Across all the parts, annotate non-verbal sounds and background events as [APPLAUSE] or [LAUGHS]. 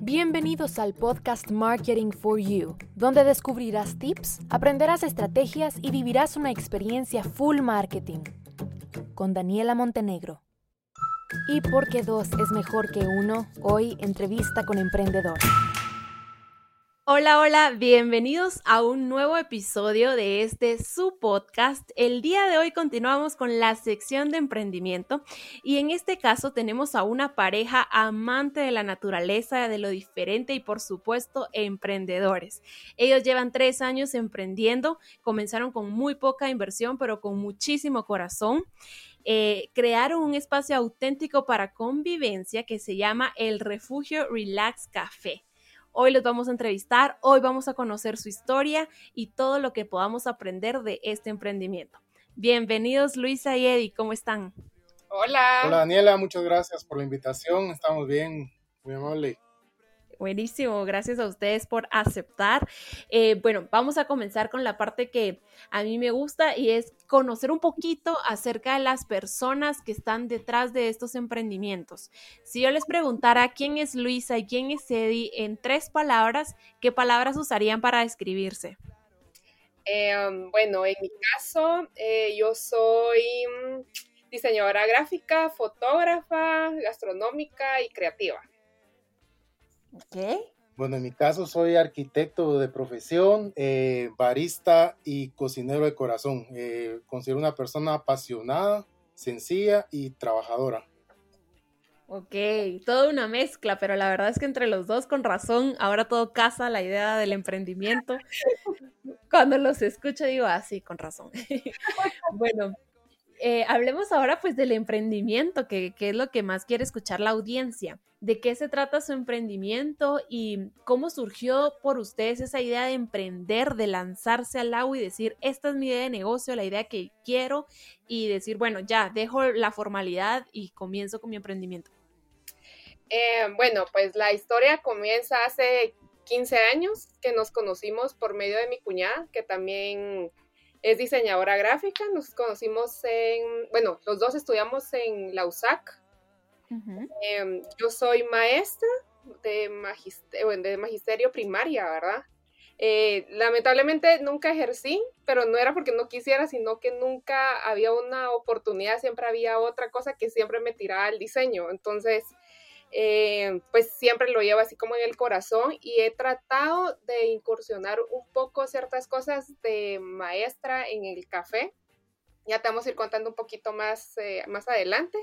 Bienvenidos al podcast Marketing for You, donde descubrirás tips, aprenderás estrategias y vivirás una experiencia full marketing. Con Daniela Montenegro. Y porque dos es mejor que uno, hoy entrevista con emprendedor. Hola, hola, bienvenidos a un nuevo episodio de este su podcast. El día de hoy continuamos con la sección de emprendimiento y en este caso tenemos a una pareja amante de la naturaleza, de lo diferente y por supuesto emprendedores. Ellos llevan tres años emprendiendo, comenzaron con muy poca inversión pero con muchísimo corazón. Eh, crearon un espacio auténtico para convivencia que se llama el Refugio Relax Café. Hoy los vamos a entrevistar, hoy vamos a conocer su historia y todo lo que podamos aprender de este emprendimiento. Bienvenidos Luisa y Eddie, ¿cómo están? Hola. Hola Daniela, muchas gracias por la invitación, estamos bien, muy amable. Buenísimo, gracias a ustedes por aceptar. Eh, bueno, vamos a comenzar con la parte que a mí me gusta y es conocer un poquito acerca de las personas que están detrás de estos emprendimientos. Si yo les preguntara quién es Luisa y quién es Eddie en tres palabras, ¿qué palabras usarían para describirse? Em, bueno, en mi caso, eh, yo soy mm, diseñadora gráfica, fotógrafa, gastronómica y creativa. ¿Qué? Bueno, en mi caso soy arquitecto de profesión, eh, barista y cocinero de corazón. Eh, considero una persona apasionada, sencilla y trabajadora. Ok, toda una mezcla, pero la verdad es que entre los dos, con razón, ahora todo casa la idea del emprendimiento. [LAUGHS] Cuando los escucho digo, ah, sí, con razón. [LAUGHS] bueno, eh, hablemos ahora pues del emprendimiento, que, es lo que más quiere escuchar la audiencia. ¿De qué se trata su emprendimiento y cómo surgió por ustedes esa idea de emprender, de lanzarse al agua y decir, esta es mi idea de negocio, la idea que quiero y decir, bueno, ya, dejo la formalidad y comienzo con mi emprendimiento? Eh, bueno, pues la historia comienza hace 15 años que nos conocimos por medio de mi cuñada, que también es diseñadora gráfica. Nos conocimos en, bueno, los dos estudiamos en la USAC. Em, yo soy maestra de, magisterio, de magisterio primaria, ¿verdad? Eh, lamentablemente nunca ejercí, pero no era porque no quisiera, sino que nunca había una oportunidad, siempre había otra cosa que siempre me tiraba al diseño. Entonces, eh, pues siempre lo llevo así como en el corazón y he tratado de incursionar un poco ciertas cosas de maestra en el café. Ya te vamos a ir contando un poquito más, eh, más adelante.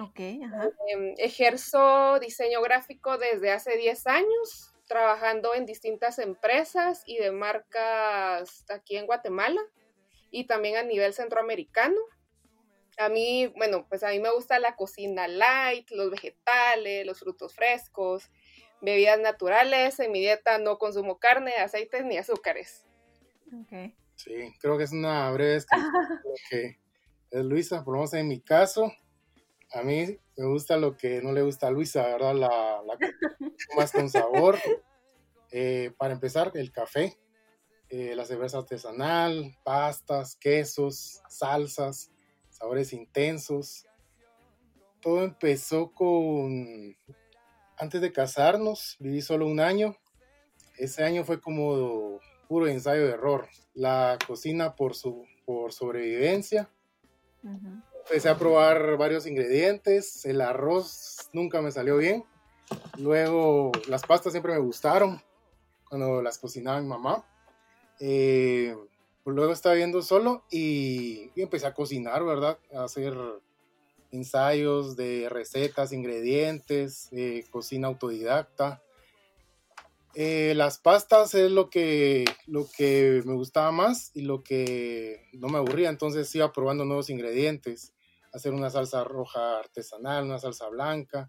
Ok, ajá. Em, ejerzo diseño gráfico desde hace 10 años, trabajando en distintas empresas y de marcas aquí en Guatemala y también a nivel centroamericano. A mí, bueno, pues a mí me gusta la cocina light, los vegetales, los frutos frescos, bebidas naturales. En mi dieta no consumo carne, aceites ni azúcares. Okay. Sí, creo que es una breve descripción de [LAUGHS] lo que es Luisa, por lo menos en mi caso. A mí me gusta lo que no le gusta a Luisa, ¿verdad? La, la [LAUGHS] más con sabor. Eh, para empezar, el café, eh, la cerveza artesanal, pastas, quesos, salsas sabores intensos. Todo empezó con, antes de casarnos, viví solo un año. Ese año fue como puro ensayo de error. La cocina por, su, por sobrevivencia. Empecé a probar varios ingredientes. El arroz nunca me salió bien. Luego las pastas siempre me gustaron cuando las cocinaba mi mamá. Eh, luego estaba viendo solo y, empecé a cocinar, ¿verdad? A hacer ensayos de recetas, ingredientes, cocina autodidacta. Eh, las pastas es lo que, lo que me gustaba más y lo que no me aburría, entonces iba probando nuevos ingredientes, hacer una salsa roja artesanal, una salsa blanca,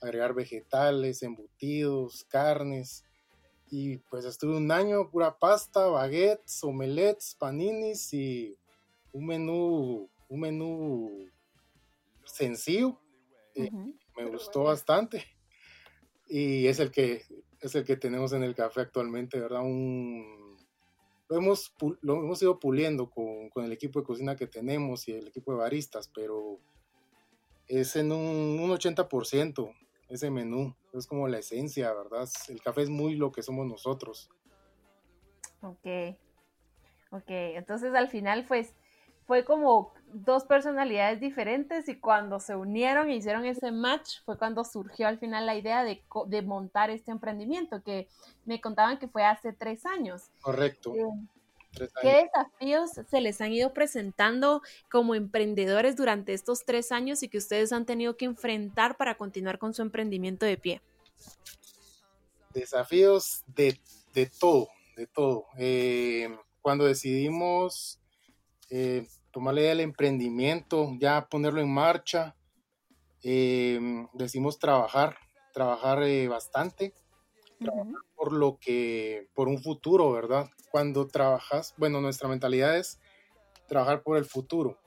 agregar vegetales, embutidos, carnes. Y pues estuve un año pura pasta, baguettes, omelets, paninis y un menú, un menú sencillo. Eh, me gustó bastante. Y es el que es el que tenemos en el café actualmente, ¿verdad? Un, lo, hemos, lo hemos ido puliendo con, con, el equipo de cocina que tenemos y el equipo de baristas, pero es en un, un 80%. Ese menú. Es como la esencia, ¿verdad? El café es muy lo que somos nosotros. Ok. Ok, entonces al final pues fue como dos personalidades diferentes y cuando se unieron e hicieron ese match fue cuando surgió al final la idea de, montar este emprendimiento que me contaban que fue hace tres años. Correcto. Eh, ¿Qué desafíos se les han ido presentando como emprendedores durante estos tres años y que ustedes han tenido que enfrentar para continuar con su emprendimiento de pie? Desafíos de, todo, de todo. Eh, cuando decidimos eh, tomar la idea del emprendimiento, ya ponerlo en marcha, eh, decimos trabajar, trabajar bastante, por lo que, por un futuro, ¿verdad? Cuando trabajas, bueno, nuestra mentalidad es trabajar por el futuro.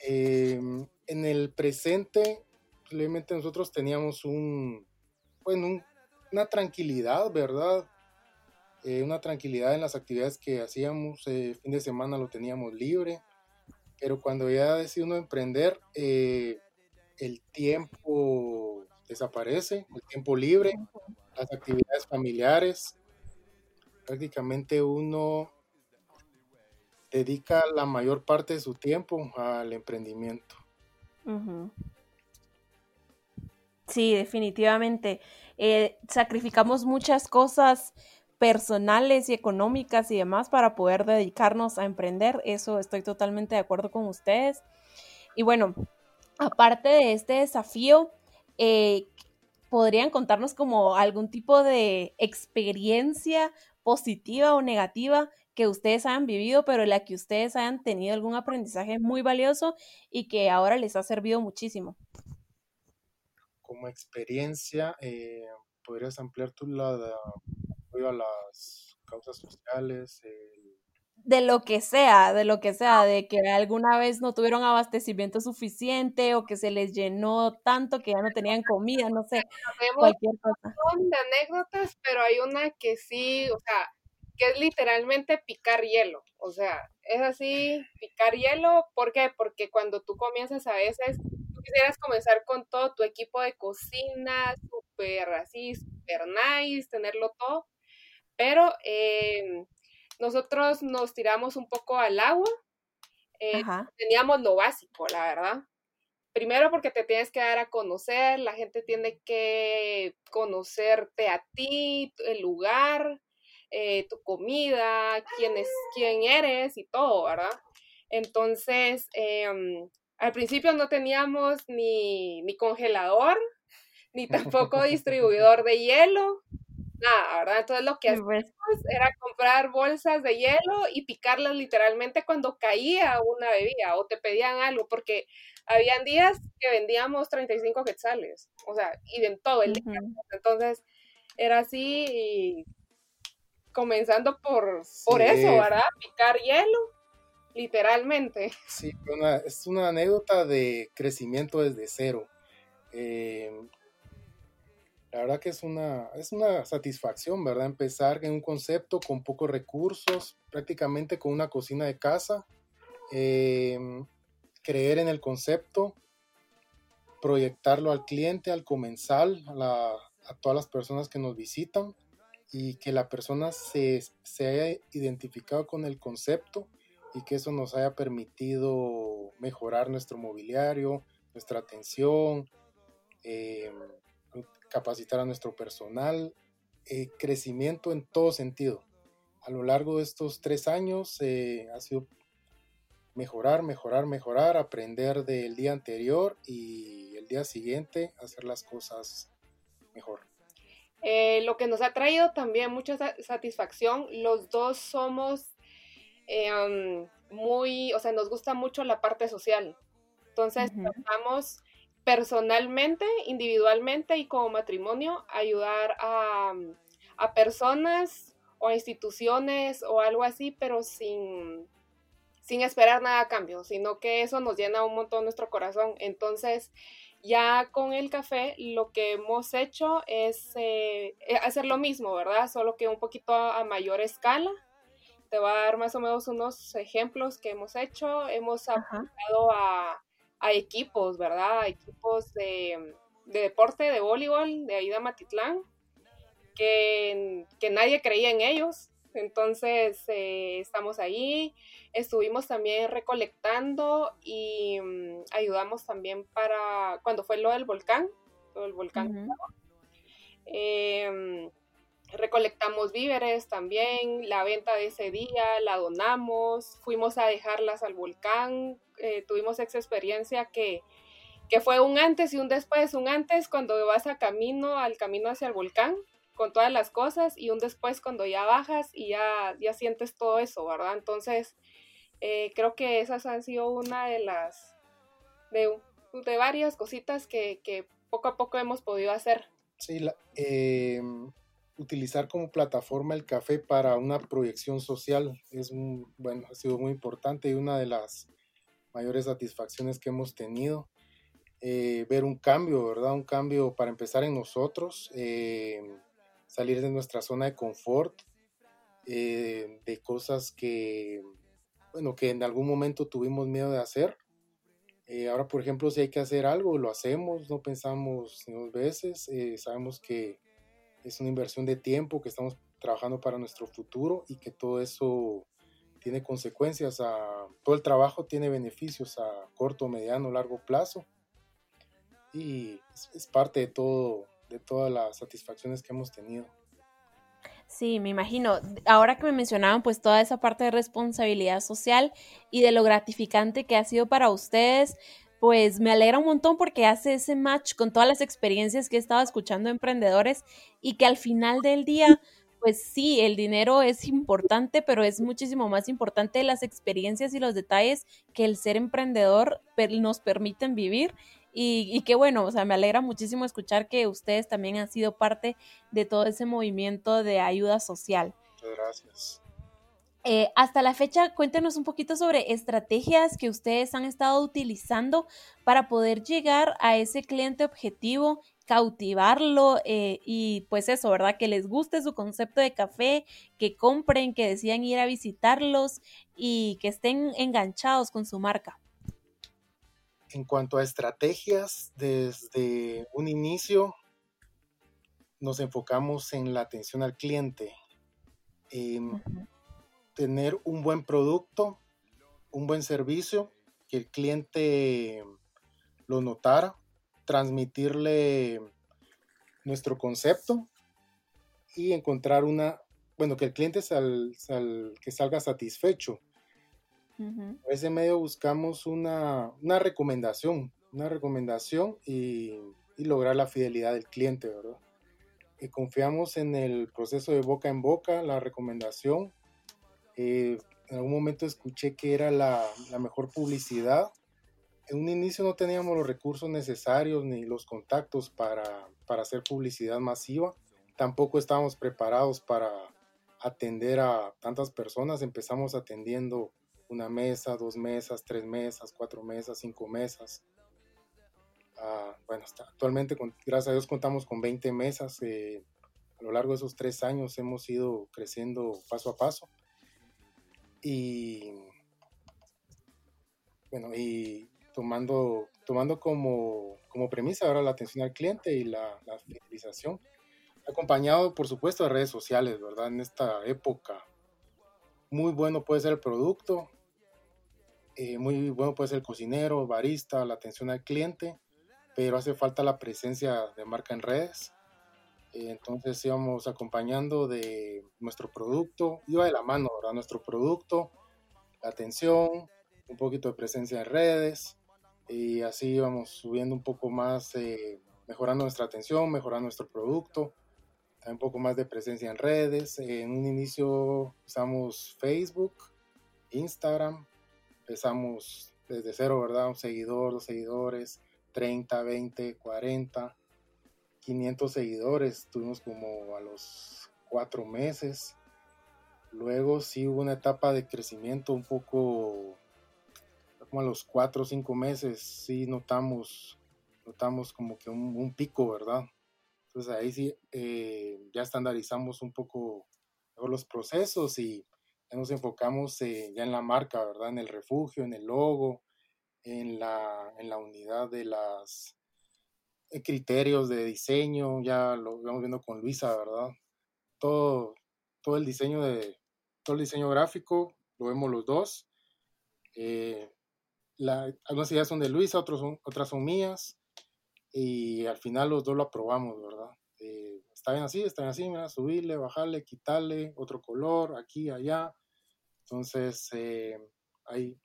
Em, en el presente, simplemente nosotros teníamos un, bueno, una tranquilidad, ¿verdad? Eh, una tranquilidad en las actividades que hacíamos, eh, fin de semana lo teníamos libre, pero cuando ya decide uno emprender, eh, el tiempo desaparece, el tiempo libre, las actividades familiares. Prácticamente uno dedica la mayor parte de su tiempo al emprendimiento. Sí, definitivamente. Eh, sacrificamos muchas cosas personales y económicas y demás para poder dedicarnos a emprender. Eso estoy totalmente de acuerdo con ustedes. Y bueno, aparte de este desafío, eh, podrían contarnos como algún tipo de experiencia positiva o negativa que ustedes hayan vivido, pero en la que ustedes hayan tenido algún aprendizaje muy valioso y que ahora les ha servido muchísimo. Como experiencia, eh, ¿podrías ampliar tu lado a las causas sociales, de lo que sea, de lo que sea, de que alguna vez no tuvieron abastecimiento suficiente o que se les llenó tanto que ya no tenían comida, no sé, cualquier cosa. de anécdotas, pero hay una que sí, o sea, que es literalmente picar hielo, o sea, es así, picar hielo, ¿por qué? Porque cuando tú comienzas a veces, tú quisieras comenzar con todo tu equipo de cocina, súper así, súper nice, tenerlo todo, pero... Eh, nosotros nos tiramos un poco al agua. Eh, teníamos lo básico, la verdad. Primero porque te tienes que dar a conocer, la gente tiene que conocerte a ti, el lugar, eh, tu comida, quién, es, quién eres y todo, ¿verdad? Entonces, em, al principio no teníamos ni, ni congelador, ni tampoco [LAUGHS] distribuidor de hielo, nada, ¿verdad? Entonces lo que hacíamos era comprar bolsas de hielo y picarlas literalmente cuando caía una bebida o te pedían algo, porque habían días que vendíamos 35 quetzales, o sea, y en todo el día. Entonces era así, comenzando por, por eso, ¿verdad? Picar hielo, literalmente. [LAUGHS] Sí, es una anécdota de crecimiento desde cero. Eh, la verdad que es una, es una satisfacción, ¿verdad? Empezar en un concepto con pocos recursos, prácticamente con una cocina de casa, em, creer en el concepto, proyectarlo al cliente, al comensal, a, todas las personas que nos visitan y que la persona se, se, haya identificado con el concepto y que eso nos haya permitido mejorar nuestro mobiliario, nuestra atención, eh, capacitar a nuestro personal, eh, crecimiento en todo sentido. A lo largo de estos tres años eh, ha sido mejorar, mejorar, mejorar, aprender del día anterior y el día siguiente hacer las cosas mejor. Eh, lo que nos ha traído también mucha satisfacción, los dos somos muy, o sea, nos gusta mucho la parte social. Entonces, trabajamos personalmente, individualmente y como matrimonio, ayudar a, personas o a instituciones o algo así, pero sin, sin esperar nada a cambio, sino que eso nos llena un montón nuestro corazón. Entonces, ya con el café, lo que hemos hecho es eh, eh, hacer lo mismo, ¿verdad? Solo que un poquito a, mayor escala. Te voy a dar más o menos unos ejemplos que hemos hecho. Hemos apuntado a, a equipos, ¿verdad? A equipos de, deporte de voleibol de ahí de Matitlán, que, que nadie creía en ellos. Entonces eh, estamos ahí, estuvimos también recolectando y mm, ayudamos también para cuando fue lo del volcán, lo del volcán. Recolectamos víveres también, la venta de ese día la donamos, fuimos a dejarlas al volcán, eh, tuvimos esa experiencia que, que fue un antes y un después, un antes cuando vas a camino, al camino hacia el volcán, con todas las cosas y un después cuando ya bajas y ya, ya sientes todo eso, ¿verdad? Entonces, eh, creo que esas han sido una de las, de, de varias cositas que, que, poco a poco hemos podido hacer. Sí, em, utilizar como plataforma el café para una proyección social es, bueno, ha sido muy importante y una de las mayores satisfacciones que hemos tenido. Eh, ver un cambio, ¿verdad? Un cambio para empezar en nosotros. Eh, salir de nuestra zona de confort, eh, de cosas que, bueno, que en algún momento tuvimos miedo de hacer. Eh, ahora, por ejemplo, si hay que hacer algo, lo hacemos, no pensamos dos veces, eh, sabemos que es una inversión de tiempo, que estamos trabajando para nuestro futuro y que todo eso tiene consecuencias, a, todo el trabajo tiene beneficios a corto, mediano, largo plazo y es parte de todo, de todas las satisfacciones que hemos tenido. Sí, me imagino. Ahora que me mencionaban pues toda esa parte de responsabilidad social y de lo gratificante que ha sido para ustedes, pues me alegra un montón porque hace ese match con todas las experiencias que he estado escuchando emprendedores y que al final del día, pues sí, el dinero es importante, pero es muchísimo más importante las experiencias y los detalles que el ser emprendedor nos permiten vivir y, qué bueno, o sea, me alegra muchísimo escuchar que ustedes también han sido parte de todo ese movimiento de ayuda social. Muchas gracias. Eh, hasta la fecha, cuéntenos un poquito sobre estrategias que ustedes han estado utilizando para poder llegar a ese cliente objetivo, cautivarlo eh, y pues eso, ¿verdad? Que les guste su concepto de café, que compren, que decidan ir a visitarlos y que estén enganchados con su marca. En cuanto a estrategias, desde un inicio nos enfocamos en la atención al cliente, en tener un buen producto, un buen servicio, que el cliente lo notara, transmitirle nuestro concepto y encontrar una, bueno, que el cliente sal, que salga satisfecho en ese medio buscamos una, recomendación, una recomendación y, lograr la fidelidad del cliente, ¿verdad? Y confiamos en el proceso de boca en boca, la recomendación. Eh, en algún momento escuché que era la, mejor publicidad. En un inicio no teníamos los recursos necesarios ni los contactos para, para hacer publicidad masiva. Tampoco estábamos preparados para atender a tantas personas. Empezamos atendiendo una mesa, dos mesas, tres mesas, cuatro mesas, cinco mesas. Ah, bueno, actualmente, gracias a Dios, contamos con 20 mesas. Eh, a lo largo de esos tres años hemos ido creciendo paso a paso. Y bueno, y tomando, tomando como, como premisa ahora la atención al cliente y la, la fidelización, acompañado por supuesto de redes sociales, ¿verdad? En esta época, muy bueno puede ser el producto, eh, muy bueno puede ser el cocinero, barista, la atención al cliente, pero hace falta la presencia de marca en redes. Entonces íbamos acompañando de nuestro producto, iba de la mano, ¿verdad? Nuestro producto, la atención, un poquito de presencia en redes, y así íbamos subiendo un poco más, eh, mejorando nuestra atención, mejorando nuestro producto, un poco más de presencia en redes. en un inicio usamos Facebook, Instagram, empezamos desde cero, ¿verdad? Un seguidor, dos seguidores, 30, 20, 40, 500 seguidores, tuvimos como a los cuatro meses. Luego sí hubo una etapa de crecimiento un poco, como a los cuatro o cinco meses, sí notamos, notamos como que un, pico, ¿verdad? Entonces ahí sí eh, ya estandarizamos un poco los procesos y nos enfocamos eh, ya en la marca, ¿verdad? En el refugio, en el logo, en la, en la unidad de las, criterios de diseño, ya lo vamos viendo con Luisa, ¿verdad? Todo, todo el diseño de, todo el diseño gráfico, lo vemos los dos. Eh, la, algunas ideas son de Luisa, otras son, otras son mías, y al final los dos lo aprobamos, ¿verdad? Eh, está bien así, está bien así, subirle, bajarle, quitarle, otro color, aquí, allá. Entonces, eh, ahí,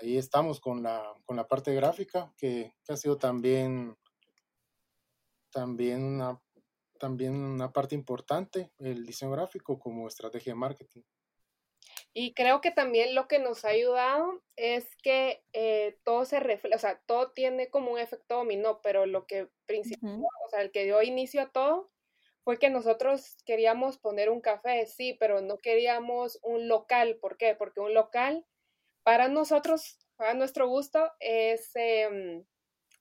ahí estamos con la, con la parte gráfica, que ha sido también también una, también una parte importante, el diseño gráfico como estrategia de marketing. Y creo que también lo que nos ha ayudado es que eh, todo se refleja, o sea, todo tiene como un efecto dominó, pero lo que principal, o sea, el que dio inicio a todo fue que nosotros queríamos poner un café, sí, pero no queríamos un local. ¿Por qué? Porque un local, para nosotros, a nuestro gusto, es em,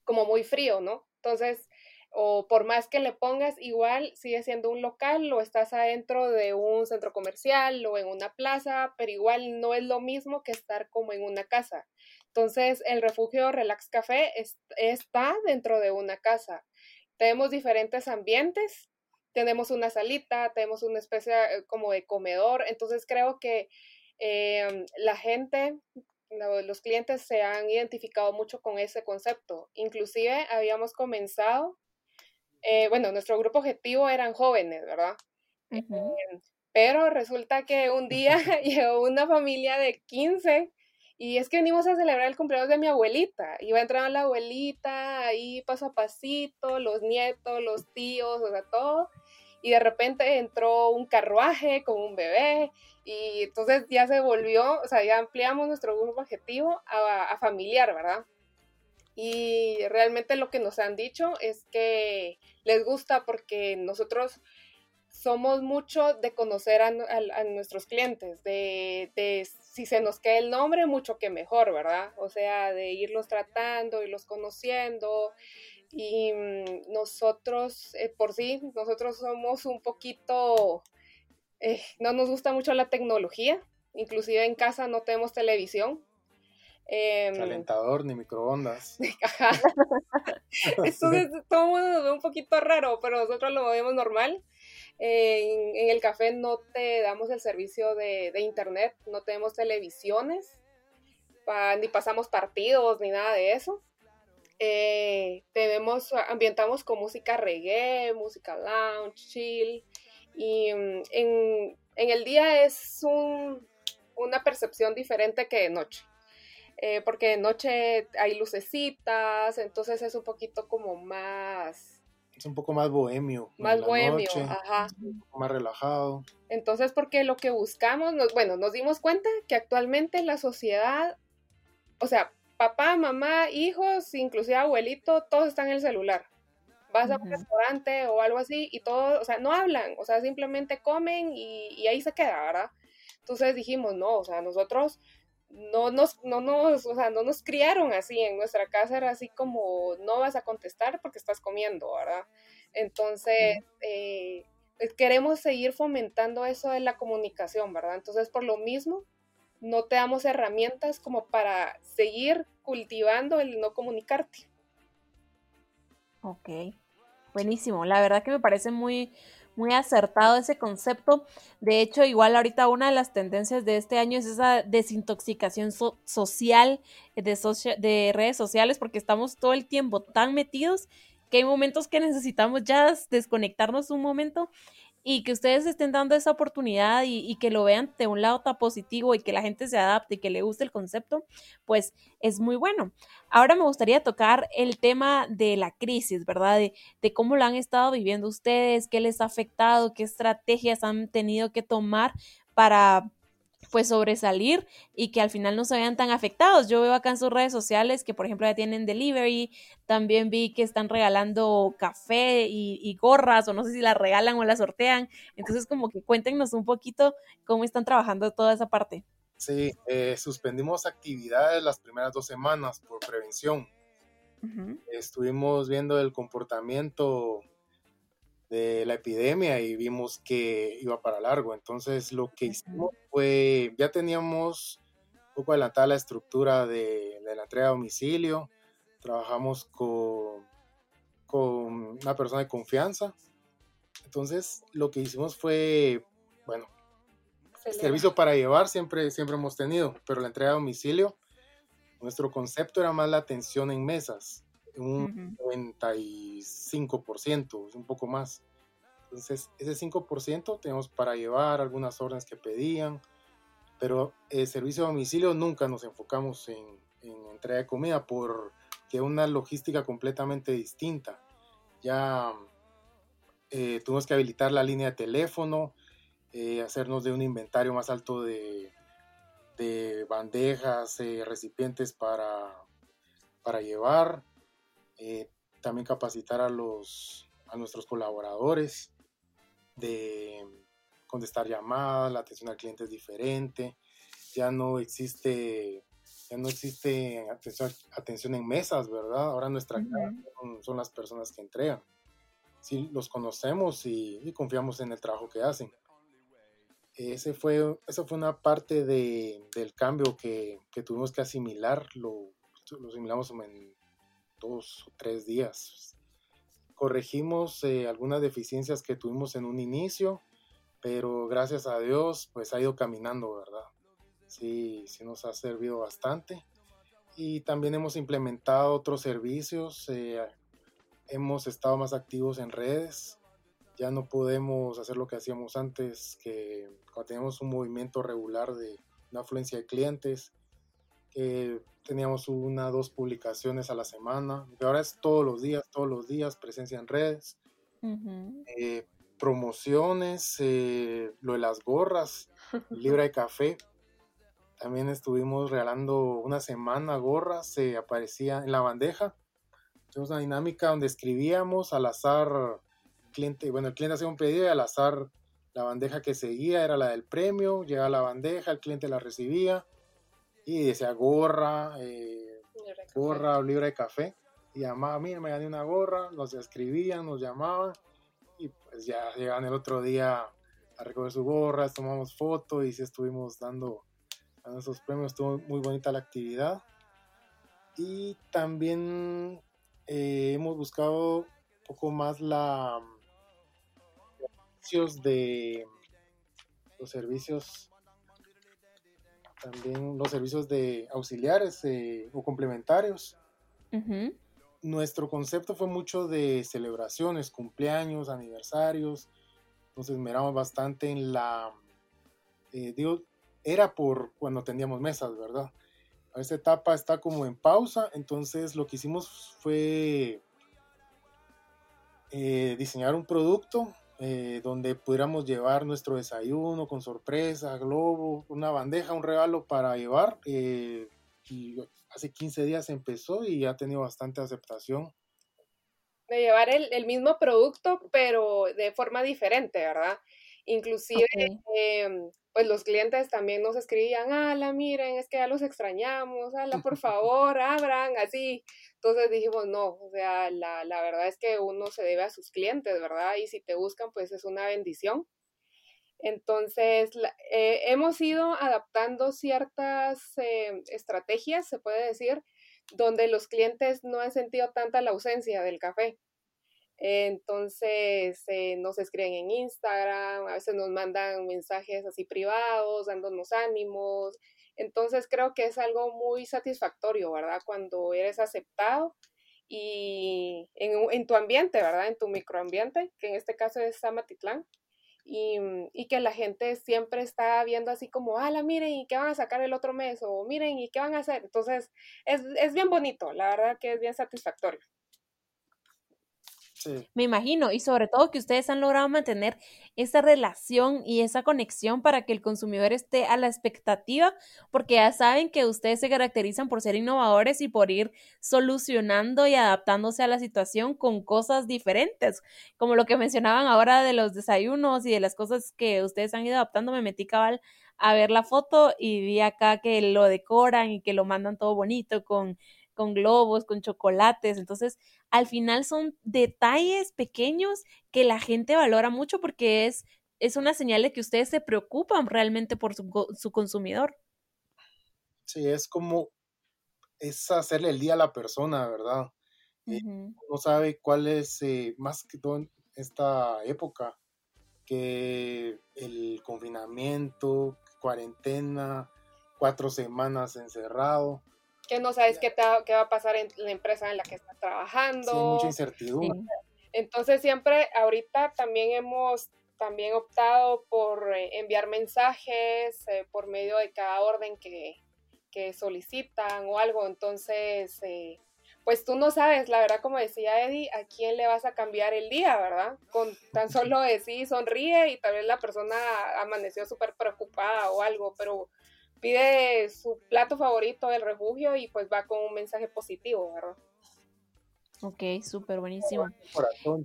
como muy frío, ¿no? Entonces, o por más que le pongas, igual sigue siendo un local o estás adentro de un centro comercial o en una plaza, pero igual no es lo mismo que estar como en una casa. Entonces, el refugio Relax Café está dentro de una casa. Tenemos diferentes ambientes, tenemos una salita, tenemos una especie eh, como de comedor, entonces creo que em, la gente los clientes se han identificado mucho con ese concepto. Inclusive habíamos comenzado eh, bueno, nuestro grupo objetivo eran jóvenes, ¿verdad? Eh, pero resulta que un día [LAUGHS] [LAUGHS] llegó una familia de 15 y es que venimos a celebrar el cumpleaños de mi abuelita. Iba entrando la abuelita ahí paso a pasito, los nietos, los tíos, o sea, todo. Y de repente entró un carruaje con un bebé y entonces ya se volvió, o sea, ya ampliamos nuestro grupo objetivo a, a familiar, ¿verdad? Y realmente lo que nos han dicho es que les gusta porque nosotros somos mucho de conocer a, nuestros clientes, de, si se nos queda el nombre, mucho que mejor, ¿verdad? O sea, de irlos tratando, irlos conociendo. Y mm, nosotros, eh, por sí, nosotros somos un poquito, eh, no nos gusta mucho la tecnología, inclusive en casa no tenemos televisión, eh, Calentador ni microondas. [LAUGHS] Esto es, todo el mundo nos ve un poquito raro, pero nosotros lo vemos normal. en, el café no te damos el servicio de, internet, no tenemos televisiones, ni pasamos partidos, ni nada de eso. Eh, tenemos, ambientamos con música reggae, música lounge, chill. Y mm, en, en el día es un, una percepción diferente que de noche. Eh, porque de noche hay lucecitas, entonces es un poquito como más... Es un poco más bohemio. Más bohemio, ajá. más relajado. Entonces, porque lo que buscamos, bueno, nos dimos cuenta que actualmente la sociedad, o sea, papá, mamá, hijos, inclusive abuelito, todos están en el celular. Vas a un restaurante o algo así y todos, o sea, no hablan, o sea, simplemente comen y, y ahí se queda, ¿verdad? Entonces dijimos, no, o sea, nosotros no nos, no nos, o sea, no nos criaron así, en nuestra casa era así como, no vas a contestar porque estás comiendo, ¿verdad? Entonces, eh, pues, queremos seguir fomentando eso de la comunicación, ¿verdad? Entonces, por lo mismo, no te damos herramientas como para seguir cultivando el no comunicarte. Ok, buenísimo. La verdad que me parece muy, muy acertado ese concepto. De hecho, igual ahorita una de las tendencias de este año es esa desintoxicación social de, de redes sociales porque estamos todo el tiempo tan metidos que hay momentos que necesitamos ya desconectarnos un momento y que ustedes estén dando esa oportunidad y, que lo vean de un lado tan positivo y que la gente se adapte y que le guste el concepto, pues es muy bueno. Ahora me gustaría tocar el tema de la crisis, ¿verdad? De, de cómo lo han estado viviendo ustedes, qué les ha afectado, qué estrategias han tenido que tomar para pues sobresalir y que al final no se vean tan afectados. Yo veo acá en sus redes sociales que por ejemplo ya tienen delivery, también vi que están regalando café y, gorras o no sé si las regalan o las sortean. Entonces como que cuéntenos un poquito cómo están trabajando toda esa parte. Sí, eh, suspendimos actividades las primeras dos semanas por prevención. Estuvimos viendo el comportamiento de la epidemia y vimos que iba para largo. Entonces lo que hicimos fue, ya teníamos un poco adelantada la estructura de, la entrega a domicilio, trabajamos con, con una persona de confianza. Entonces, lo que hicimos fue, bueno, servicio para llevar siempre, siempre hemos tenido, pero la entrega a domicilio, nuestro concepto era más la atención en mesas, un 95%, un poco más. Entonces, ese 5% tenemos para llevar algunas órdenes que pedían, pero el servicio a domicilio nunca nos enfocamos en, en entrega de comida porque una logística completamente distinta. Ya eh, tuvimos que habilitar la línea de teléfono, eh, hacernos de un inventario más alto de, de bandejas, eh, recipientes para, para llevar, también capacitar a, los, a nuestros colaboradores de contestar llamadas, la atención al cliente es diferente, ya no existe ya no existe atención, en mesas, ¿verdad? Ahora nuestra son, las personas que entregan. Sí, los conocemos y, confiamos en el trabajo que hacen. Ese fue, esa fue una parte de, del cambio que, que, tuvimos que asimilar, lo, lo, asimilamos en dos o tres días. Corregimos eh, algunas deficiencias que tuvimos en un inicio, pero gracias a Dios, pues ha ido caminando, ¿verdad? sí, sí nos ha servido bastante. Y también hemos implementado otros servicios, eh, hemos estado más activos en redes, ya no podemos hacer lo que hacíamos antes, que cuando teníamos un movimiento regular de una afluencia de clientes, que teníamos una dos publicaciones a la semana, ahora es todos los días, todos los días, presencia en redes, eh, promociones, eh, lo de las gorras, [LAUGHS] libra de café, también estuvimos regalando una semana gorras, se aparecía en la bandeja. Tuvimos una dinámica donde escribíamos al azar, cliente, bueno, el cliente hacía un pedido y al azar la bandeja que seguía era la del premio, llegaba la bandeja, el cliente la recibía y decía gorra, eh, gorra o libra de café. Y llamaba, mira, me gané una gorra, nos escribían, nos llamaban y pues ya llegaban el otro día a recoger su gorra, tomamos fotos y sí estuvimos dando a esos premios. Estuvo muy bonita la actividad. Y también eh, hemos buscado un poco más la los servicios de los servicios también los servicios de auxiliares eh, o complementarios. Nuestro concepto fue mucho de celebraciones, cumpleaños, aniversarios. Entonces miramos bastante en la, eh, digo, era por cuando teníamos mesas, ¿verdad? Esta etapa está como en pausa, entonces lo que hicimos fue eh, diseñar un producto eh, donde pudiéramos llevar nuestro desayuno con sorpresa, globo, una bandeja, un regalo para llevar. Eh, y hace 15 días empezó y ha tenido bastante aceptación. De llevar el, mismo producto, pero de forma diferente, ¿verdad? Inclusive em, pues los clientes también nos escribían, ala, miren, es que ya los extrañamos, ala, por [LAUGHS] favor, abran, así. Entonces dijimos, no, o sea, la, la verdad es que uno se debe a sus clientes, ¿verdad? Y si te buscan, pues es una bendición. Entonces, eh, hemos ido adaptando ciertas eh, estrategias, se puede decir, donde los clientes no han sentido tanta la ausencia del café. Entonces eh, nos escriben en Instagram, a veces nos mandan mensajes así privados, dándonos ánimos. Entonces creo que es algo muy satisfactorio, ¿verdad? Cuando eres aceptado y en, tu ambiente, ¿verdad? En tu microambiente, que en este caso es Samatitlán. Y, y, que la gente siempre está viendo así como, ala, miren, ¿y qué van a sacar el otro mes? O miren, ¿y qué van a hacer? Entonces, es, es bien bonito, la verdad que es bien satisfactorio. Me imagino, y sobre todo que ustedes han logrado mantener esa relación y esa conexión para que el consumidor esté a la expectativa, porque ya saben que ustedes se caracterizan por ser innovadores y por ir solucionando y adaptándose a la situación con cosas diferentes, como lo que mencionaban ahora de los desayunos y de las cosas que ustedes han ido adaptando, me metí cabal a ver la foto y vi acá que lo decoran y que lo mandan todo bonito con con globos, con chocolates. Entonces, al final son detalles pequeños que la gente valora mucho porque es, es una señal de que ustedes se preocupan realmente por su, su consumidor. Sí, es como, es hacerle el día a la persona, ¿verdad? no sabe cuál es, eh, más que todo en esta época, que el confinamiento, cuarentena, cuatro semanas encerrado. Que no sabes qué, qué va a pasar en la empresa en la que estás trabajando. Sí, mucha incertidumbre. Entonces siempre, ahorita también hemos también optado por eh, enviar mensajes eh, por medio de cada orden que, que solicitan o algo. Entonces, eh, pues tú no sabes, la verdad, como decía Eddie, a quién le vas a cambiar el día, ¿verdad? Con tan [LAUGHS] solo decir sonríe y tal vez la persona amaneció súper preocupada o algo, pero pide su plato favorito del refugio y pues va con un mensaje positivo, ¿verdad? Ok, súper buenísimo.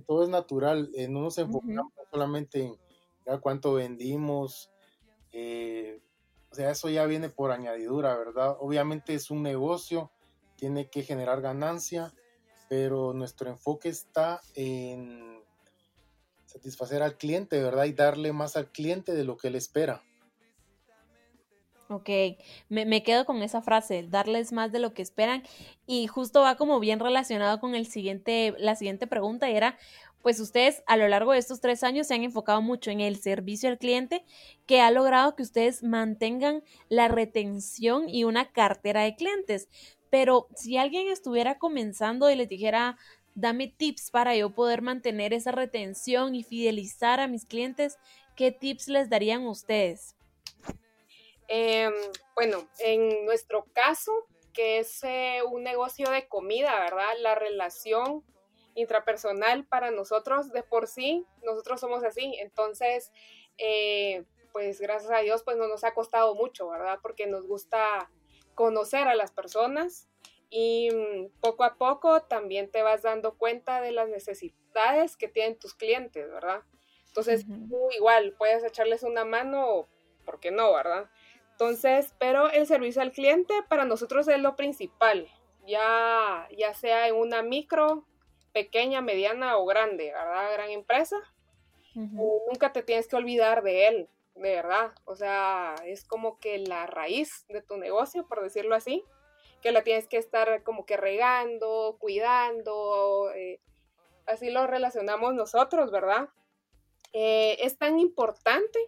todo es natural, eh, no nos enfocamos solamente en ya cuánto vendimos, eh, o sea, eso ya viene por añadidura, ¿verdad? Obviamente es un negocio, tiene que generar ganancia, pero nuestro enfoque está en satisfacer al cliente, ¿verdad? Y darle más al cliente de lo que él espera. Ok, me, quedo con esa frase, darles más de lo que esperan y justo va como bien relacionado con el siguiente, la siguiente pregunta y era, pues ustedes a lo largo de estos tres años se han enfocado mucho en el servicio al cliente que ha logrado que ustedes mantengan la retención y una cartera de clientes. Pero si alguien estuviera comenzando y les dijera, dame tips para yo poder mantener esa retención y fidelizar a mis clientes, ¿qué tips les darían ustedes? Em, bueno, en nuestro caso, que es eh, un negocio de comida, ¿verdad? La relación intrapersonal para nosotros de por sí, nosotros somos así. Entonces, eh, pues gracias a Dios, pues no nos ha costado mucho, ¿verdad? Porque nos gusta conocer a las personas y mm, poco a poco también te vas dando cuenta de las necesidades que tienen tus clientes, ¿verdad? Entonces, igual, puedes echarles una mano, ¿por qué no, verdad? Entonces, pero el servicio al cliente para nosotros es lo principal, ya, ya sea en una micro, pequeña, mediana o grande, ¿verdad? Gran empresa. Nunca te tienes que olvidar de él, de verdad. O sea, es como que la raíz de tu negocio, por decirlo así, que la tienes que estar como que regando, cuidando, eh, así lo relacionamos nosotros, ¿verdad? Eh, es tan importante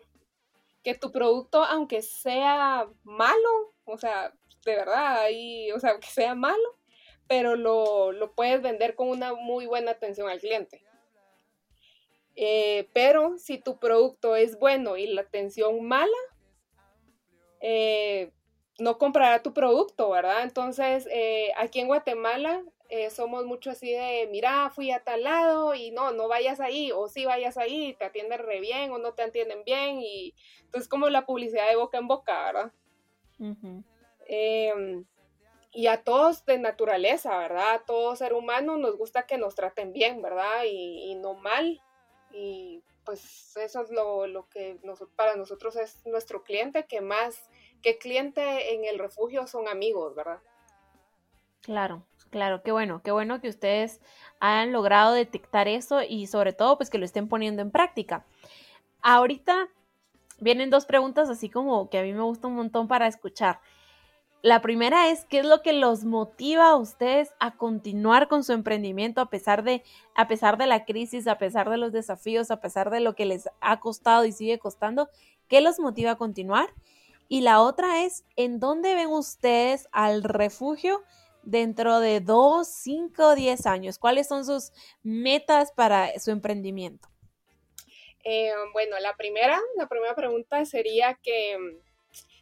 que tu producto, aunque sea malo, o sea, de verdad, ahí, o sea, que sea malo, pero lo, lo puedes vender con una muy buena atención al cliente. Eh, pero si tu producto es bueno y la atención mala, eh, no comprará tu producto, ¿verdad? Entonces, eh, aquí en Guatemala somos mucho así de, mira, fui a tal lado y no, no vayas ahí, o sí vayas ahí, te atienden re bien o no te atienden bien, y entonces como la publicidad de boca en boca, ¿verdad? Em, y a todos de naturaleza, ¿verdad? A todo ser humano nos gusta que nos traten bien, ¿verdad? y no mal y pues eso es lo, que para nosotros es nuestro cliente, que más que cliente en el refugio son amigos, ¿verdad? Claro, claro, qué bueno, qué bueno que ustedes hayan logrado detectar eso y sobre todo pues que lo estén poniendo en práctica. Ahorita vienen dos preguntas así como que a mí me gusta un montón para escuchar. La primera es, ¿qué es lo que los motiva a ustedes a continuar con su emprendimiento a pesar de, a pesar de la crisis, a pesar de los desafíos, a pesar de lo que les ha costado y sigue costando? ¿Qué los motiva a continuar? Y la otra es, ¿en dónde ven ustedes al refugio dentro de dos, cinco, diez años? ¿Cuáles son sus metas para su emprendimiento? Eh, bueno, la primera, la primera pregunta sería que,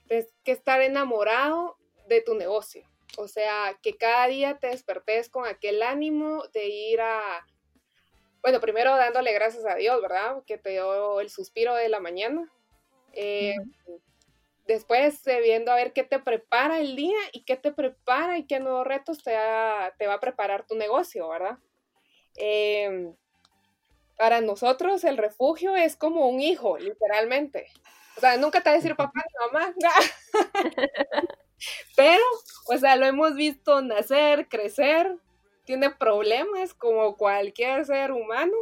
pues, que estar enamorado de tu negocio. O sea, que cada día te despertes con aquel ánimo de ir a, bueno, primero dándole gracias a Dios, ¿verdad? Que te dio el suspiro de la mañana. Eh, después eh, viendo a ver qué te prepara el día y qué te prepara y qué nuevos retos te, te va a preparar tu negocio, ¿verdad? Eh, para nosotros el refugio es como un hijo, literalmente. O sea, nunca te va a decir papá ni mamá. [LAUGHS] Pero, o sea, lo hemos visto nacer, crecer, tiene problemas como cualquier ser humano,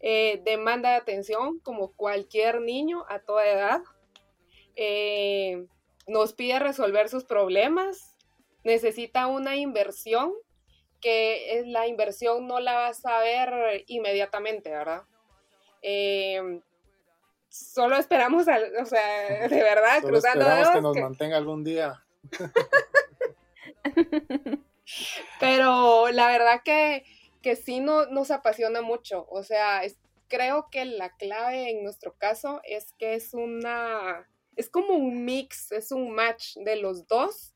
eh, demanda de atención como cualquier niño a toda edad, eh, nos pide resolver sus problemas, necesita una inversión que la inversión no la vas a ver inmediatamente, ¿verdad? Eh, solo esperamos, o sea, [LAUGHS] de verdad, cruzando esperamos que nos mantenga algún día. [LAUGHS] Pero la verdad que, que sí no, nos apasiona mucho. O sea, creo que la clave en nuestro caso es que es una, es como un mix, es un match de los dos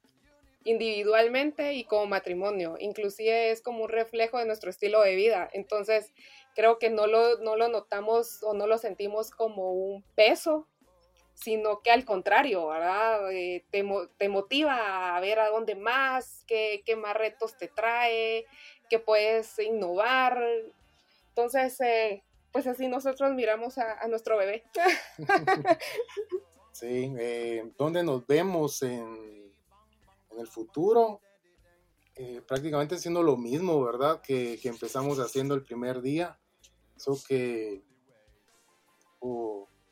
individualmente y como matrimonio. Inclusive es como un reflejo de nuestro estilo de vida. Entonces, creo que no lo, no lo notamos o no lo sentimos como un peso, sino que al contrario, ¿verdad? Eh, te, motiva a ver a dónde más, qué, más retos te trae, qué puedes innovar. Entonces, eh, pues así nosotros miramos a, nuestro bebé. [LAUGHS] [LAUGHS] sí, eh, ¿dónde nos vemos en, en el futuro? prácticamente haciendo lo mismo, ¿verdad? Que, empezamos haciendo el primer día. Eso que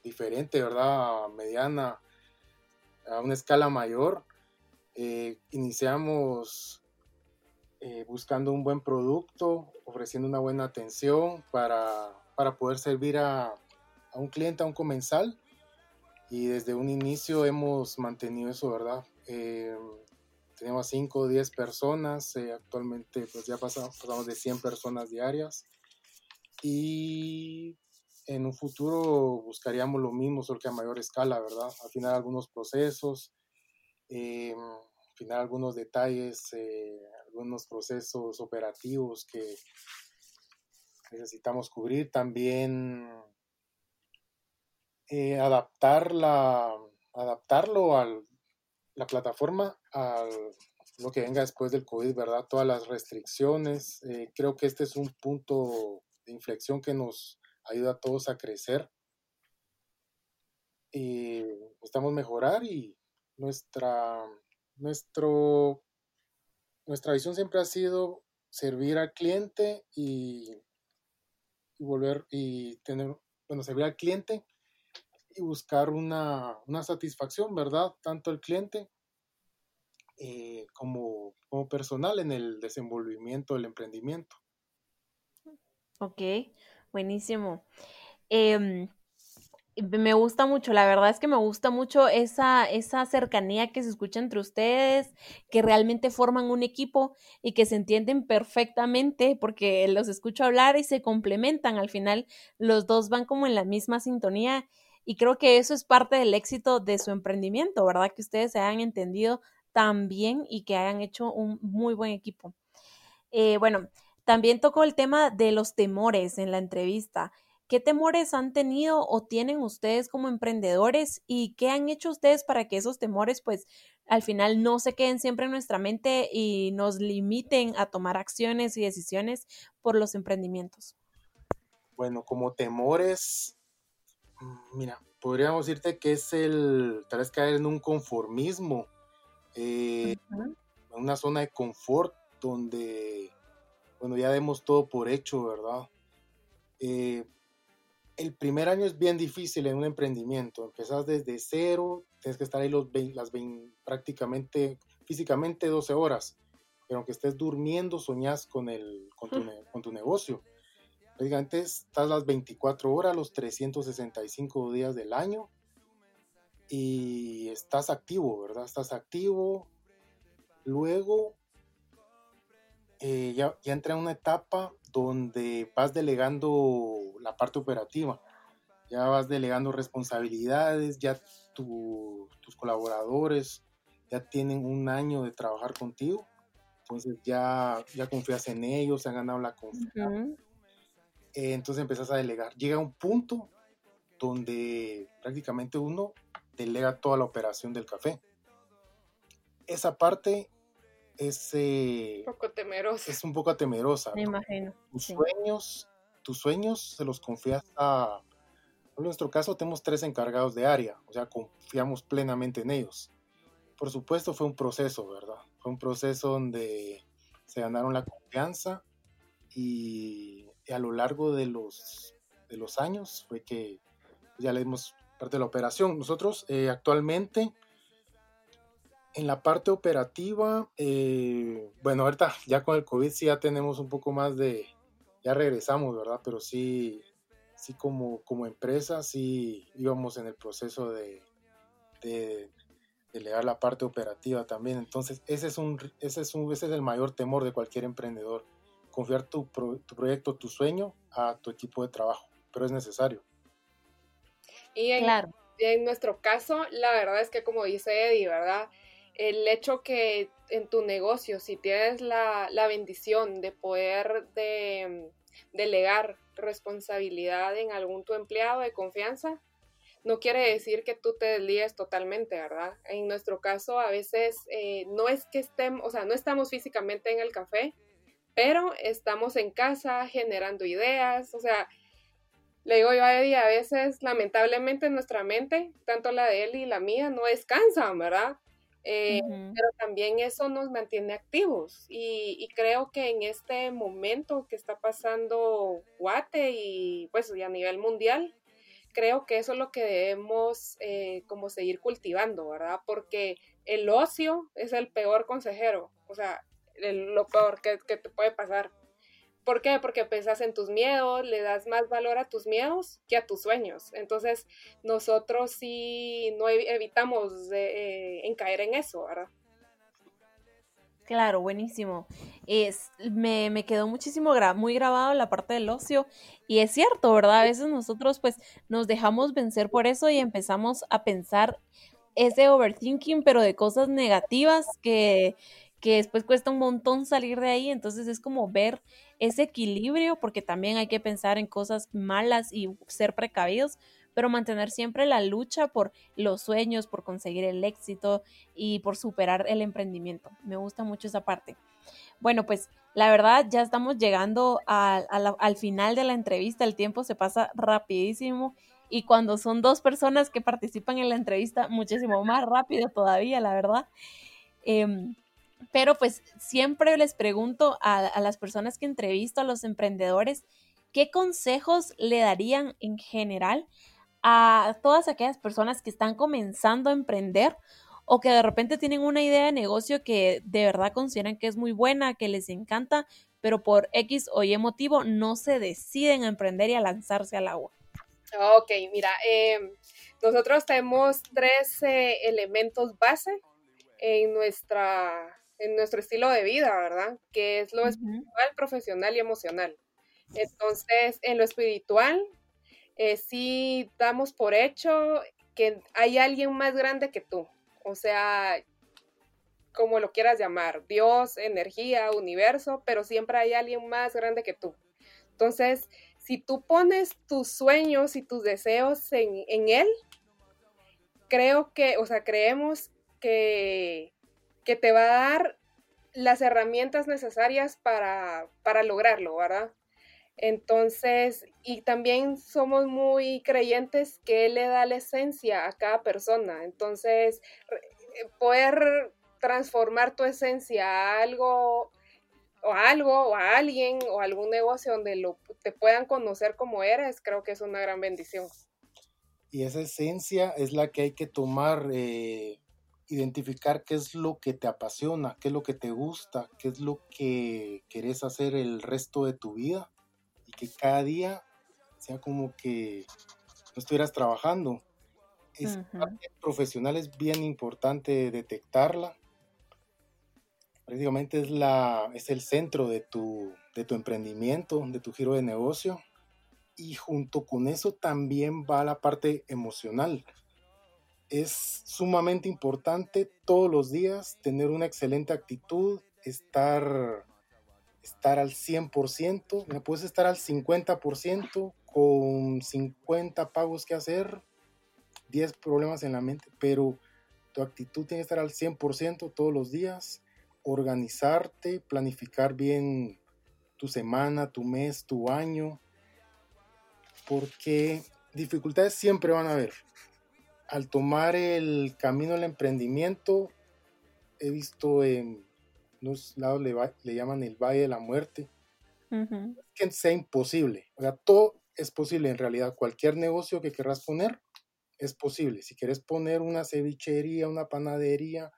diferente, ¿verdad? Mediana, a una escala mayor. Eh, iniciamos eh, buscando un buen producto, ofreciendo una buena atención para, poder servir a, un cliente, a un comensal. Y desde un inicio hemos mantenido eso, ¿verdad? Eh, tenemos 5 o 10 personas, actualmente pues ya pasamos, pasamos de 100 personas diarias. Y en un futuro buscaríamos lo mismo, solo que a mayor escala, ¿verdad? Afinar algunos procesos, eh, afinar algunos detalles, eh, algunos procesos operativos que necesitamos cubrir. También eh, adaptar adaptarlo a la plataforma a lo que venga después del COVID, ¿verdad? Todas las restricciones. creo que este es un punto de inflexión que nos ayuda a todos a crecer. Y estamos mejorar y nuestra, nuestro, nuestra visión siempre ha sido servir al cliente y, volver y tener, bueno, servir al cliente y buscar una, satisfacción, ¿verdad? Tanto el cliente eh, como, como personal en el desenvolvimiento del emprendimiento. Ok, Buenísimo. Em, me gusta mucho, la verdad es que me gusta mucho esa, esa cercanía que se escucha entre ustedes, que realmente forman un equipo y que se entienden perfectamente porque los escucho hablar y se complementan. Al final, los dos van como en la misma sintonía y creo que eso es parte del éxito de su emprendimiento, ¿verdad? Que ustedes se hayan entendido tan bien y que hayan hecho un muy buen equipo. Eh, bueno, también tocó el tema de los temores en la entrevista. ¿Qué temores han tenido o tienen ustedes como emprendedores y qué han hecho ustedes para que esos temores pues al final no se queden siempre en nuestra mente y nos limiten a tomar acciones y decisiones por los emprendimientos? Bueno, como temores, mira, podríamos decirte que es el tal vez caer en un conformismo, eh, en una zona de confort donde bueno, ya demos todo por hecho, ¿verdad? Eh, el primer año es bien difícil en un emprendimiento. Empezás desde cero, tienes que estar ahí los las prácticamente, físicamente 12 horas. Pero aunque estés durmiendo, soñás con, el, con, tu, con tu negocio. Prácticamente estás las 24 horas, los 365 días del año. Y estás activo, ¿verdad? Estás activo. Luego eh, ya, ya entré a una etapa donde vas delegando la parte operativa, ya vas delegando responsabilidades, ya tus colaboradores ya tienen un año de trabajar contigo, entonces ya, ya confías en ellos, han ganado la confianza. Eh, entonces empiezas a delegar. Llega un punto donde prácticamente uno delega toda la operación del café. Esa parte es, un poco temerosa. es un poco temerosa. Me imagino. Tus sueños, tus sueños se los confías a... En nuestro caso tenemos tres encargados de área, o sea, confiamos plenamente en ellos. Por supuesto fue un proceso, ¿verdad? Fue un proceso donde se ganaron la confianza y, a lo largo de los, de los años fue que ya le dimos parte de la operación. Nosotros eh, actualmente En la parte operativa, eh, bueno, ahorita ya con el COVID sí ya tenemos un poco más de, ya regresamos, ¿verdad? Pero sí, sí como, como empresa, sí íbamos en el proceso de, de delegar la parte operativa también. Entonces, ese es, un, ese es, un, ese es el mayor temor de cualquier emprendedor, confiar tu, tu proyecto, tu sueño a tu equipo de trabajo, pero es necesario. Y en, claro. en nuestro caso, la verdad es que como dice Eddie, ¿verdad? El hecho que en tu negocio, si tienes la, la bendición de poder de, delegar responsabilidad en algún tu empleado de confianza, no quiere decir que tú te desligues totalmente, ¿verdad? En nuestro caso, a veces eh, no es que estemos, o sea, no estamos físicamente en el café, pero estamos en casa generando ideas, o sea, le digo yo a Eddie, a veces lamentablemente nuestra mente, tanto la de él y la mía, no descansan, ¿verdad? Eh, pero también eso nos mantiene activos y, creo que en este momento que está pasando Guate y pues y a nivel mundial, creo que eso es lo que debemos eh, como seguir cultivando, ¿verdad? Porque el ocio es el peor consejero, o sea, lo peor que, que te puede pasar. ¿Por qué? Porque pensás en tus miedos, le das más valor a tus miedos que a tus sueños. Entonces, nosotros sí no evitamos de, en caer en eso, ¿verdad? Claro, buenísimo. Es, me, me quedó muchísimo muy grabado la parte del ocio y es cierto, ¿verdad? A veces nosotros pues nos dejamos vencer por eso y empezamos a pensar ese overthinking, pero de cosas negativas que, que después cuesta un montón salir de ahí. Entonces es como ver ese equilibrio, porque también hay que pensar en cosas malas y ser precavidos, pero mantener siempre la lucha por los sueños, por conseguir el éxito y por superar el emprendimiento. Me gusta mucho esa parte. Bueno, pues la verdad ya estamos llegando al final de la entrevista, el tiempo se pasa rapidísimo y cuando son dos personas que participan en la entrevista, muchísimo más rápido todavía, la verdad. Em, pero pues siempre les pregunto a, las personas que entrevisto, a los emprendedores, ¿qué consejos le darían en general a todas aquellas personas que están comenzando a emprender o que de repente tienen una idea de negocio que de verdad consideran que es muy buena, que les encanta, pero por X o Y motivo no se deciden a emprender y a lanzarse al agua? Ok, mira, em, nosotros tenemos tres eh, elementos base en nuestra en nuestro estilo de vida, ¿verdad? Que es lo espiritual, profesional y emocional. Entonces, en lo espiritual, eh, sí damos por hecho que hay alguien más grande que tú. O sea, como lo quieras llamar, Dios, energía, universo, pero siempre hay alguien más grande que tú. Entonces, si tú pones tus sueños y tus deseos en, en Él, creo que, o sea, creemos que que te va a dar las herramientas necesarias para, para lograrlo, ¿verdad? Entonces, y también somos muy creyentes que Él le da la esencia a cada persona. Entonces, eh, poder transformar tu esencia a algo o a algo o a alguien o a algún negocio donde te puedan conocer como eres, creo que es una gran bendición. Y esa esencia es la que hay que tomar eh, identificar qué es lo que te apasiona, qué es lo que te gusta, qué es lo que querés hacer el resto de tu vida y que cada día sea como que no estuvieras trabajando. Es profesional es bien importante detectarla. Prácticamente es la es el centro de tu de tu emprendimiento, de tu giro de negocio y junto con eso también va la parte emocional es sumamente importante todos los días tener una excelente actitud, estar, estar al 100%, me puedes estar al 50% con 50 pagos que hacer, 10 problemas en la mente, pero tu actitud tiene que estar al 100% todos los días, organizarte, planificar bien tu semana, tu mes, tu año, porque dificultades siempre van a haber al tomar el camino del emprendimiento, he visto en unos lados le, llaman el Valle de la Muerte, que sea imposible. O sea, todo es posible en realidad. Cualquier negocio que querrás poner es posible. Si quieres poner una cevichería, una panadería,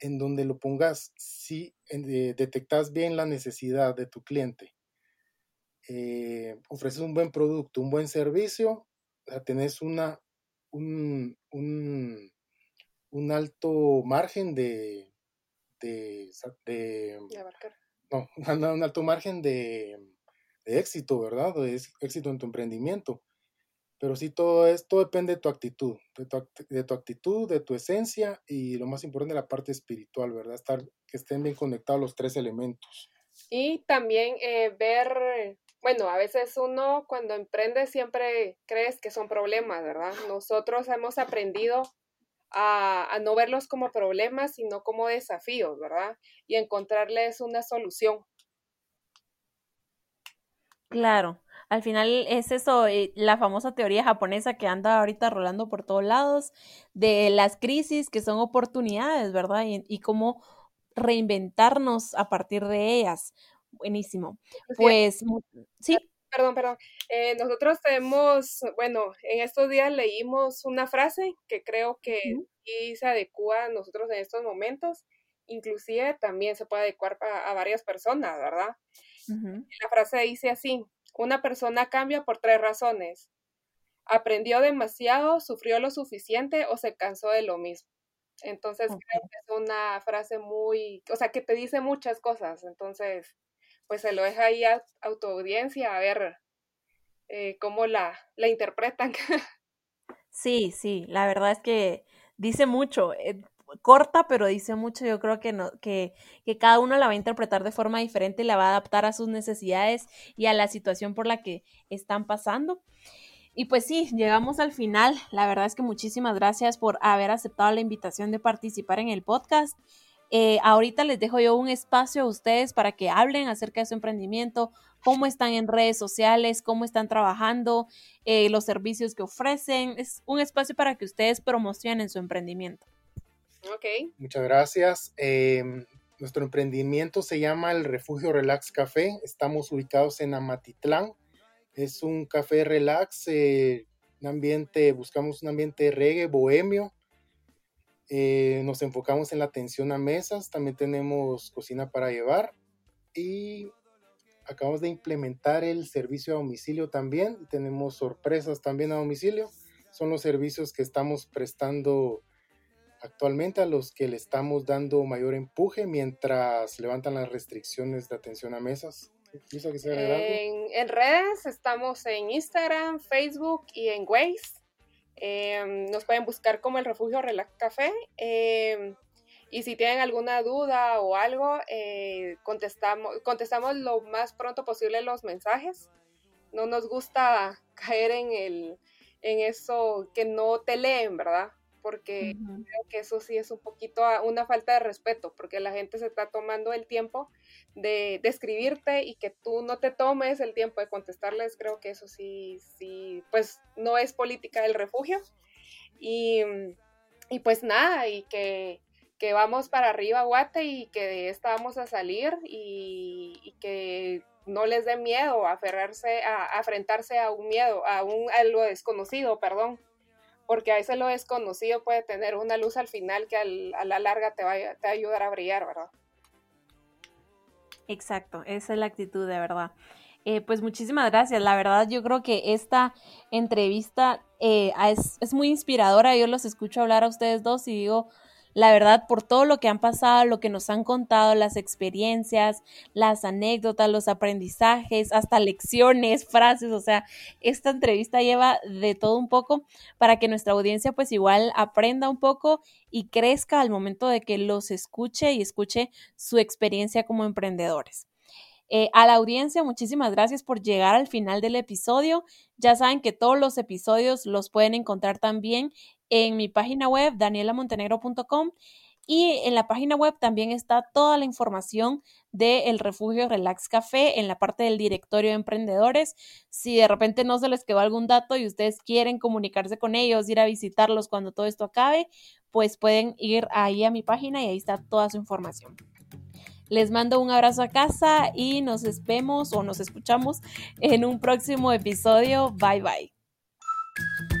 en donde lo pongas, si detectas bien la necesidad de tu cliente, eh, ofreces un buen producto, un buen servicio, tenés una, un, un, alto margen de, de, [LAUGHS] no, un alto margen de, de éxito, ¿verdad? De éxito en tu emprendimiento. Pero sí, todo esto depende de tu actitud, de tu, de tu, actitud, de tu esencia y lo más importante, la parte espiritual, ¿verdad? Estar, que estén bien conectados los tres elementos. Y también eh, ver, bueno, a veces uno cuando emprende siempre crees que son problemas, ¿verdad? Nosotros hemos aprendido a, a no verlos como problemas, sino como desafíos, ¿verdad? Y encontrarles una solución. Claro, al final es eso, eh, la famosa teoría japonesa que anda ahorita rolando por todos lados, de las crisis que son oportunidades, ¿verdad? Y, cómo reinventarnos a partir de ellas. Buenísimo. Pues, sí. Perdón, perdón. Eh, nosotros tenemos, bueno, en estos días leímos una frase que creo que sí se adecua a nosotros en estos momentos. Inclusive también se puede adecuar a, varias personas, ¿verdad? La frase dice así, una persona cambia por tres razones. Aprendió demasiado, sufrió lo suficiente o se cansó de lo mismo. Entonces creo que es una frase muy, o sea, que te dice muchas cosas. Entonces, pues se lo deja ahí a, tu audiencia a ver eh, cómo la, la interpretan. [LAUGHS] Sí, sí, la verdad es que dice mucho. Eh, corta, pero dice mucho. Yo creo que, no, que, que cada uno la va a interpretar de forma diferente y la va a adaptar a sus necesidades y a la situación por la que están pasando. Y pues sí, llegamos al final. La verdad es que muchísimas gracias por haber aceptado la invitación de participar en el podcast. Eh, ahorita les dejo yo un espacio a ustedes para que hablen acerca de su emprendimiento, cómo están en redes sociales, cómo están trabajando, eh, los servicios que ofrecen. Es un espacio para que ustedes promocionen su emprendimiento. Muchas gracias. Em, nuestro emprendimiento se llama el Refugio Relax Café. Estamos ubicados en Amatitlán. Es un café relax, eh, un ambiente, buscamos un ambiente reggae, bohemio. Eh, nos enfocamos en la atención a mesas. También tenemos cocina para llevar. Y acabamos de implementar el servicio a domicilio también. Tenemos sorpresas también a domicilio. Son los servicios que estamos prestando actualmente a los que le estamos dando mayor empuje mientras levantan las restricciones de atención a mesas? En, redes estamos en Instagram, Facebook y en Waze. Em, nos pueden buscar como el refugio Relax Café. Em, y si tienen alguna duda o algo, eh, contestamos, contestamos lo más pronto posible los mensajes. No nos gusta caer en, el, en eso que no te leen, ¿verdad? Porque creo que eso sí es un poquito una falta de respeto, porque la gente se está tomando el tiempo de, escribirte y que tú no te tomes el tiempo de contestarles, creo que eso sí, sí, pues no es política del refugio. Y, pues nada, y que, vamos para arriba, Guate, y que de esta vamos a salir y, que no les dé miedo aferrarse, a, a, enfrentarse a un miedo, a, un, a lo desconocido, perdón porque a veces lo desconocido puede tener una luz al final que a la larga te va, a ayudar a brillar, ¿verdad? Exacto, esa es la actitud de verdad. Eh, pues muchísimas gracias. La verdad, yo creo que esta entrevista eh, es, es, muy inspiradora. Yo los escucho hablar a ustedes dos y digo, la verdad, por todo lo que han pasado, lo que nos han contado, las experiencias, las anécdotas, los aprendizajes, hasta lecciones, [LAUGHS] frases, o sea, esta entrevista lleva de todo un poco para que nuestra audiencia pues igual aprenda un poco y crezca al momento de que los escuche y escuche su experiencia como emprendedores. Eh, a la audiencia, muchísimas gracias por llegar al final del episodio. Ya saben que todos los episodios los pueden encontrar también en mi página web, danielamontenegro.com. Y en la página web también está toda la información del refugio Relax Café en la parte del directorio de emprendedores. Si de repente no se les quedó algún dato y ustedes quieren comunicarse con ellos, ir a visitarlos cuando todo esto acabe, pues pueden ir ahí a mi página y ahí está toda su información. Les mando un abrazo a casa y nos vemos o nos escuchamos en un próximo episodio. Bye bye.